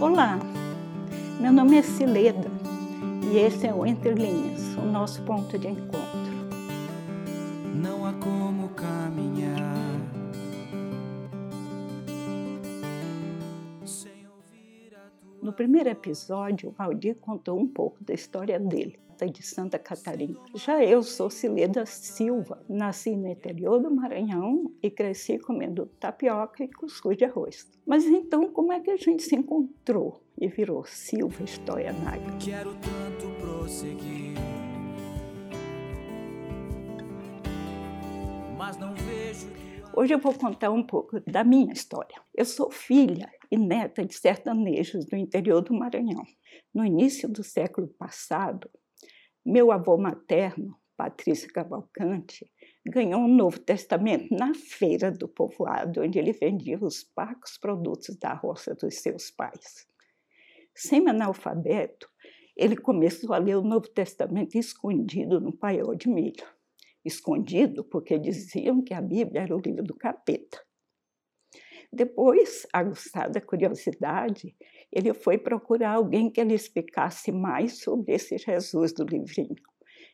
Olá, meu nome é Cileda e esse é o Entre Linhas, o nosso ponto de encontro. Não há como caminhar sem ouvir a tua No primeiro episódio, o Valdir contou um pouco da história dele, de Santa Catarina. Já eu sou Cileda Silva, nasci no interior do Maranhão e cresci comendo tapioca e cuscuz de arroz. Mas então, como é que a gente se encontrou e virou Silva História Naga? Quero tanto prosseguir, mas não vejo Hoje eu vou contar um pouco da minha história. Eu sou filha e neta de sertanejos do interior do Maranhão. No início do século passado, meu avô materno, Patrício Cavalcante, ganhou um Novo Testamento na feira do povoado, onde ele vendia os parcos produtos da roça dos seus pais. Semi-analfabeto, ele começou a ler o Novo Testamento escondido no paiol de milho. Escondido porque diziam que a Bíblia era o livro do capeta. Depois, aguçada a curiosidade, ele foi procurar alguém que lhe explicasse mais sobre esse Jesus do livrinho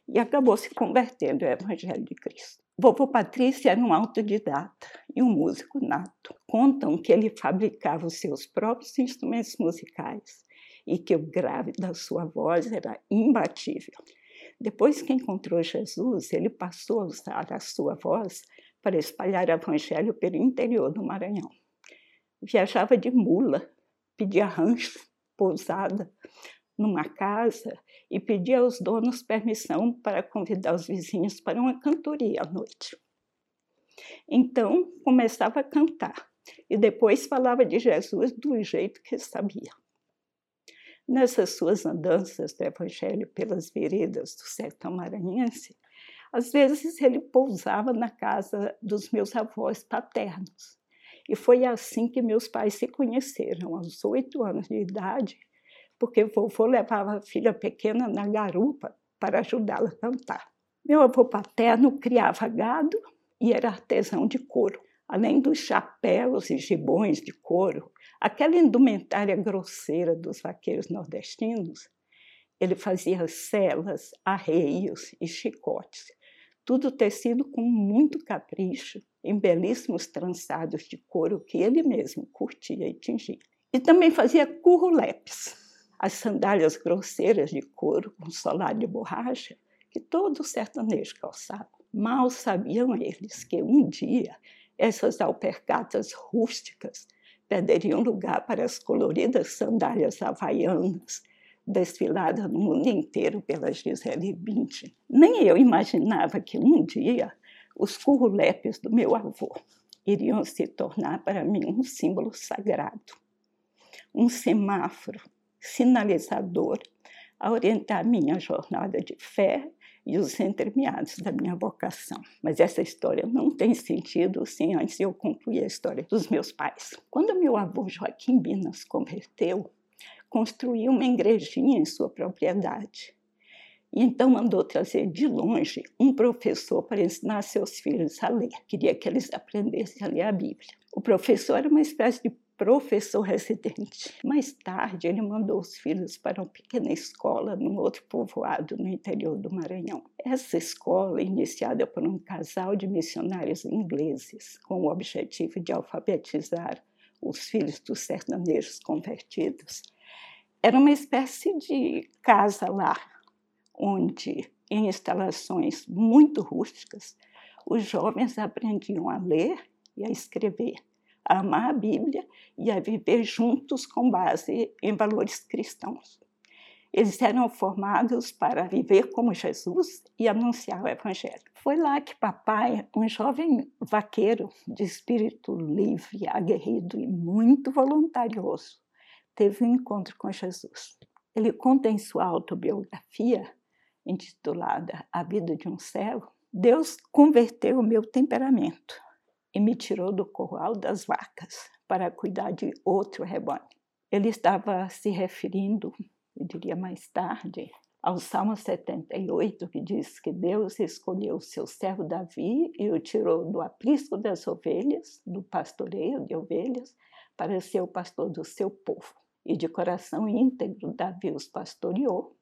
e acabou se convertendo ao Evangelho de Cristo. Vovô Patrício era um autodidata e um músico nato. Contam que ele fabricava os seus próprios instrumentos musicais e que o grave da sua voz era imbatível. Depois que encontrou Jesus, ele passou a usar a sua voz para espalhar o evangelho pelo interior do Maranhão. Viajava de mula, pedia rancho, pousada numa casa e pedia aos donos permissão para convidar os vizinhos para uma cantoria à noite. Então começava a cantar e depois falava de Jesus do jeito que sabia. Nessas suas andanças do Evangelho pelas veredas do sertão maranhense, às vezes ele pousava na casa dos meus avós paternos. E foi assim que meus pais se conheceram, aos oito anos de idade, porque vovô levava a filha pequena na garupa para ajudá-la a cantar. Meu avô paterno criava gado e era artesão de couro. Além dos chapéus e gibões de couro, aquela indumentária grosseira dos vaqueiros nordestinos, ele fazia celas, arreios e chicotes, tudo tecido com muito capricho, em belíssimos trançados de couro que ele mesmo curtia e tingia. E também fazia currulepes, as sandálias grosseiras de couro com solado de borracha que todo sertanejo calçava. Mal sabiam eles que um dia essas alpercatas rústicas perderiam lugar para as coloridas sandálias havaianas desfiladas no mundo inteiro pela Gisele Bündchen. Nem eu imaginava que um dia os currulepes do meu avô iriam se tornar para mim um símbolo sagrado, um semáforo sinalizador a orientar minha jornada de fé e os entremeados da minha vocação. Mas essa história não tem sentido sem antes eu concluir a história dos meus pais. Quando meu avô Joaquim Binas converteu, construiu uma igrejinha em sua propriedade. E então mandou trazer de longe um professor para ensinar seus filhos a ler. Queria que eles aprendessem a ler a Bíblia. O professor era uma espécie de professor residente. Mais tarde, ele mandou os filhos para uma pequena escola num outro povoado no interior do Maranhão. Essa escola, iniciada por um casal de missionários ingleses, com o objetivo de alfabetizar os filhos dos sertanejos convertidos, era uma espécie de casa-lar, onde, em instalações muito rústicas, os jovens aprendiam a ler e a escrever a amar a Bíblia e a viver juntos com base em valores cristãos. Eles eram formados para viver como Jesus e anunciar o Evangelho. Foi lá que papai, um jovem vaqueiro de espírito livre, aguerrido e muito voluntarioso, teve um encontro com Jesus. Ele conta em sua autobiografia, intitulada A Vida de um Cego, Deus converteu o meu temperamento e me tirou do corral das vacas para cuidar de outro rebanho. Ele estava se referindo, eu diria mais tarde, ao Salmo 78, que diz que Deus escolheu o seu servo Davi e o tirou do aprisco das ovelhas, do pastoreio de ovelhas, para ser o pastor do seu povo. E de coração íntegro Davi os pastoreou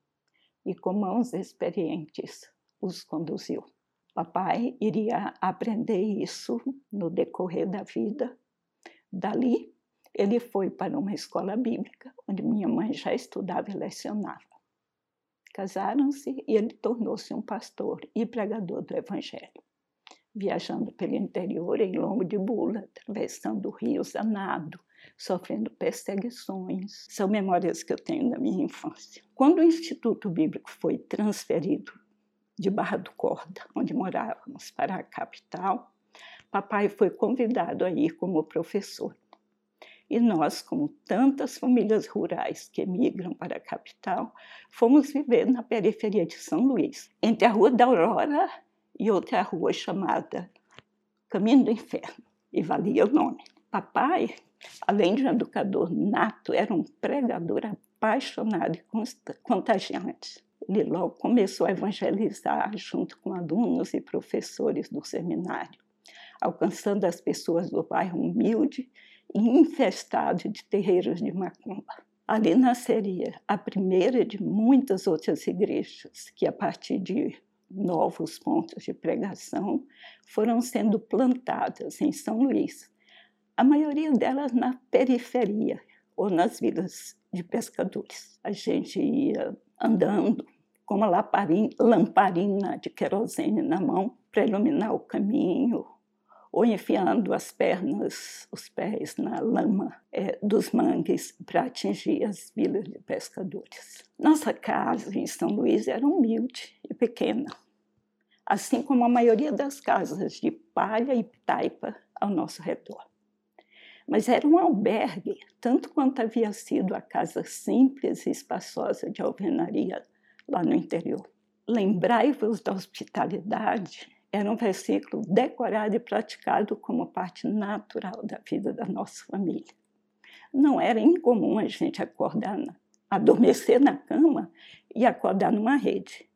e com mãos experientes os conduziu. Papai iria aprender isso no decorrer da vida. Dali, ele foi para uma escola bíblica, onde minha mãe já estudava e lecionava. Casaram-se e ele tornou-se um pastor e pregador do Evangelho, viajando pelo interior em lombo de bula, atravessando rios a nado, sofrendo perseguições. São memórias que eu tenho da minha infância. Quando o Instituto Bíblico foi transferido de Barra do Corda, onde morávamos, para a capital, papai foi convidado a ir como professor. E nós, como tantas famílias rurais que migram para a capital, fomos viver na periferia de São Luís, entre a Rua da Aurora e outra rua chamada Caminho do Inferno, e valia o nome. Papai, além de um educador nato, era um pregador apaixonado e contagiante. Ele logo começou a evangelizar junto com alunos e professores do seminário, alcançando as pessoas do bairro humilde e infestado de terreiros de macumba. Ali nasceria a primeira de muitas outras igrejas que, a partir de novos pontos de pregação, foram sendo plantadas em São Luís, a maioria delas na periferia ou nas vilas de pescadores. A gente ia andando com uma lamparina de querosene na mão para iluminar o caminho, ou enfiando as pernas, os pés na lama é, dos mangues para atingir as vilas de pescadores. Nossa casa em São Luís era humilde e pequena, assim como a maioria das casas de palha e taipa ao nosso redor. Mas era um albergue, tanto quanto havia sido a casa simples e espaçosa de alvenaria lá no interior. Lembrai-vos da hospitalidade era um versículo decorado e praticado como parte natural da vida da nossa família. Não era incomum a gente acordar, adormecer na cama e acordar numa rede,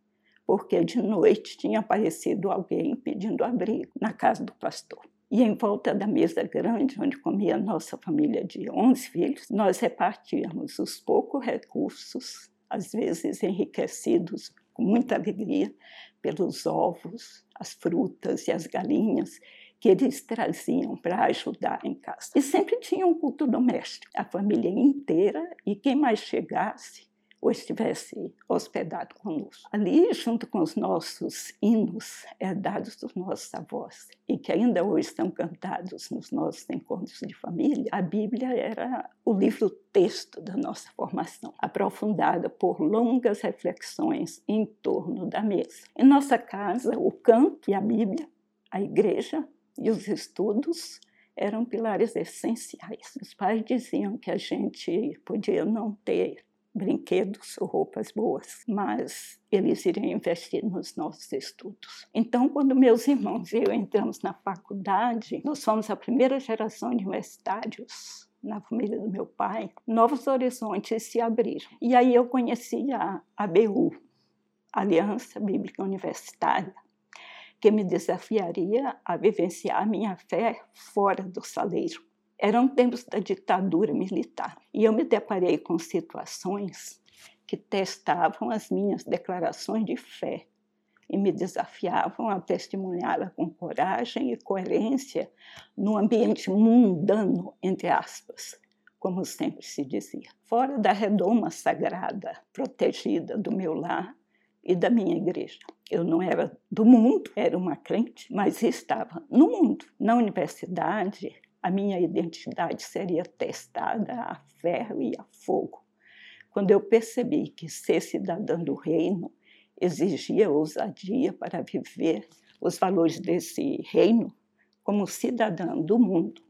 porque de noite tinha aparecido alguém pedindo abrigo na casa do pastor. E em volta da mesa grande, onde comia nossa família de 11 filhos, nós repartíamos os poucos recursos, às vezes enriquecidos com muita alegria, pelos ovos, as frutas e as galinhas que eles traziam para ajudar em casa. E sempre tinha um culto doméstico, a família inteira e quem mais chegasse ou estivesse hospedado conosco. Ali, junto com os nossos hinos herdados dos nossos avós e que ainda hoje estão cantados nos nossos encontros de família, a Bíblia era o livro-texto da nossa formação, aprofundada por longas reflexões em torno da mesa. Em nossa casa, o canto e a Bíblia, a igreja e os estudos eram pilares essenciais. Os pais diziam que a gente podia não ter brinquedos ou roupas boas, mas eles iriam investir nos nossos estudos. Então, quando meus irmãos e eu entramos na faculdade, nós fomos a primeira geração de universitários na família do meu pai, novos horizontes se abriram. E aí eu conheci a ABU, Aliança Bíblica Universitária, que me desafiaria a vivenciar minha fé fora do saleiro. Eram tempos da ditadura militar e eu me deparei com situações que testavam as minhas declarações de fé e me desafiavam a testemunhá-la com coragem e coerência no ambiente mundano, entre aspas, como sempre se dizia, fora da redoma sagrada, protegida do meu lar e da minha igreja. Eu não era do mundo, era uma crente, mas estava no mundo, na universidade, a minha identidade seria testada a ferro e a fogo. Quando eu percebi que ser cidadã do reino exigia ousadia para viver os valores desse reino como cidadã do mundo.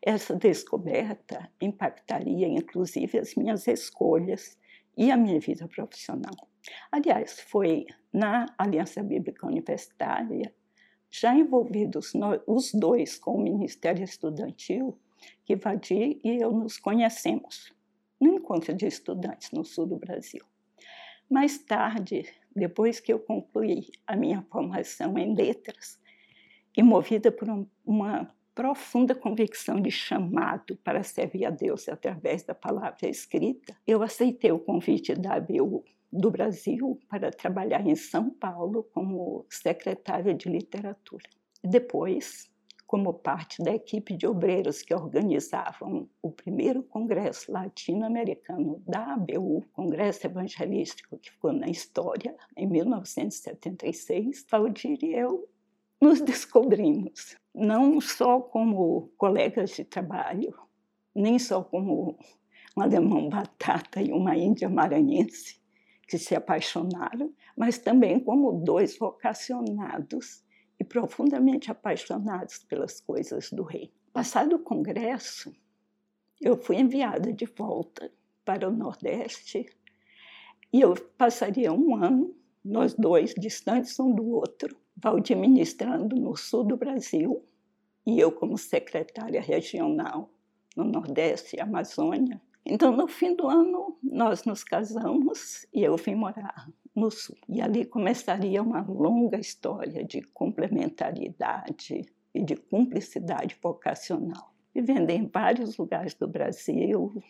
Essa descoberta impactaria inclusive as minhas escolhas e a minha vida profissional. Aliás, foi na Aliança Bíblica Universitária já envolvidos os dois com o Ministério Estudantil, que Vadir e eu nos conhecemos no encontro de estudantes no sul do Brasil. Mais tarde, depois que eu concluí a minha formação em letras, e movida por uma profunda convicção de chamado para servir a Deus através da palavra escrita, eu aceitei o convite da ABU do Brasil para trabalhar em São Paulo como secretária de literatura. Depois, como parte da equipe de obreiros que organizavam o primeiro congresso latino-americano da ABU, Congresso Evangelístico, que ficou na história em 1976, Valdir e eu nos descobrimos, não só como colegas de trabalho, nem só como um alemão batata e uma índia maranhense que se apaixonaram, mas também como dois vocacionados e profundamente apaixonados pelas coisas do rei. Passado o congresso, eu fui enviada de volta para o Nordeste e eu passaria um ano, nós dois, distantes um do outro, Valdir ministrando no sul do Brasil e eu como secretária regional no Nordeste e Amazônia. Então, no fim do ano, nós nos casamos e eu vim morar no Sul. E ali começaria uma longa história de complementariedade e de cumplicidade vocacional, vivendo em vários lugares do Brasil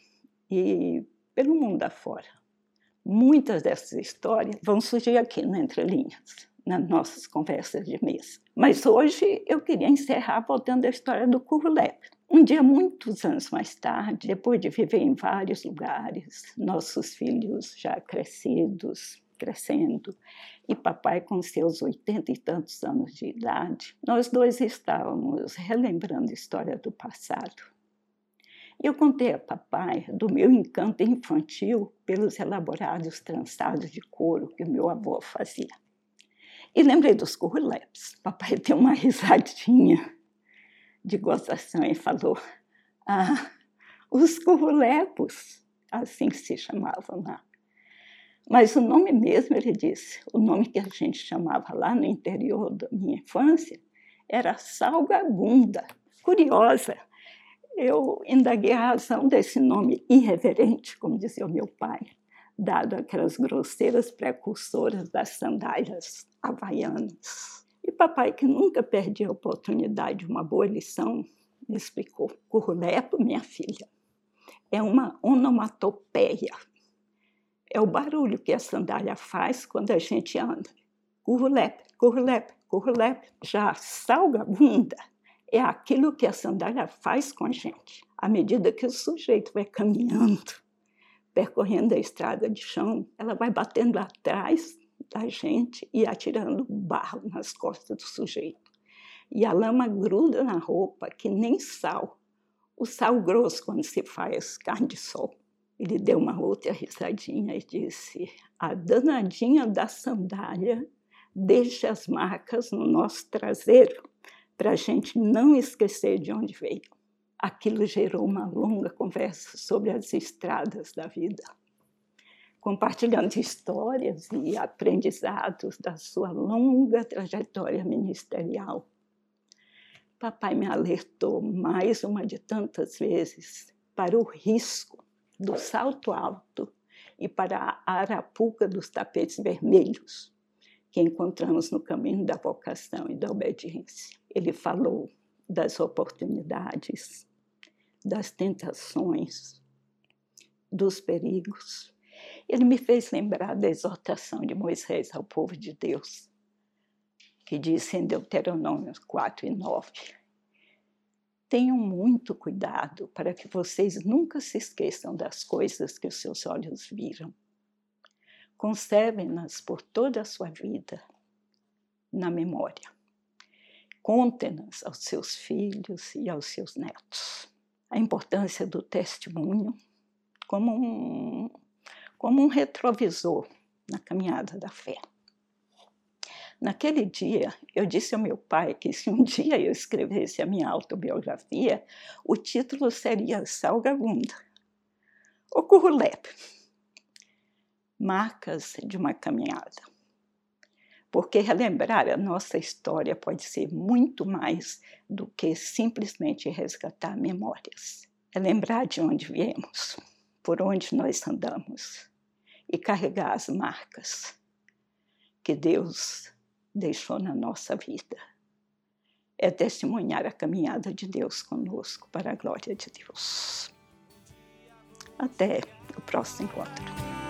e pelo mundo afora. Muitas dessas histórias vão surgir aqui na Entre Linhas, nas nossas conversas de mesa. Mas hoje eu queria encerrar voltando à história do Curulep. Um dia, muitos anos mais tarde, depois de viver em vários lugares, nossos filhos já crescidos, crescendo, e papai com seus oitenta e tantos anos de idade, nós dois estávamos relembrando a história do passado. Eu contei a papai do meu encanto infantil pelos elaborados trançados de couro que meu avô fazia. E lembrei dos curruleps. Papai deu uma risadinha de gozação e falou: Ah, os currulepos, assim se chamavam lá. Mas o nome mesmo, ele disse, o nome que a gente chamava lá no interior da minha infância era salgabunda. Curiosa, eu indaguei a razão desse nome irreverente, como dizia o meu pai, dado aquelas grosseiras precursoras das sandálias havaianas. Papai, que nunca perdia a oportunidade de uma boa lição, me explicou: currulepo, minha filha, é uma onomatopeia é o barulho que a sandália faz quando a gente anda. Currulepe, currulepe, currulepe. Já salga-bunda é aquilo que a sandália faz com a gente. À medida que o sujeito vai caminhando, percorrendo a estrada de chão, ela vai batendo atrás da gente e atirando barro nas costas do sujeito. E a lama gruda na roupa que nem sal. O sal grosso quando se faz carne de sol. Ele deu uma outra risadinha e disse: A danadinha da sandália deixa as marcas no nosso traseiro para a gente não esquecer de onde veio. Aquilo gerou uma longa conversa sobre as estradas da vida, compartilhando histórias e aprendizados da sua longa trajetória ministerial. Papai me alertou mais uma de tantas vezes para o risco do salto alto e para a arapuca dos tapetes vermelhos que encontramos no caminho da vocação e da obediência. Ele falou das oportunidades, das tentações, dos perigos. Ele me fez lembrar da exortação de Moisés ao povo de Deus, que disse em Deuteronômio 4 e 9: Tenham muito cuidado para que vocês nunca se esqueçam das coisas que os seus olhos viram. Conservem-nas por toda a sua vida na memória. Contem-nas aos seus filhos e aos seus netos. A importância do testemunho como um, como um retrovisor na caminhada da fé. Naquele dia, eu disse ao meu pai que se um dia eu escrevesse a minha autobiografia, o título seria Salgabunda, o Currulep, Marcas de uma Caminhada. Porque relembrar a nossa história pode ser muito mais do que simplesmente resgatar memórias. É lembrar de onde viemos, por onde nós andamos e carregar as marcas que Deus deixou na nossa vida. é testemunhar a caminhada de Deus conosco para a glória de Deus. Até o próximo encontro.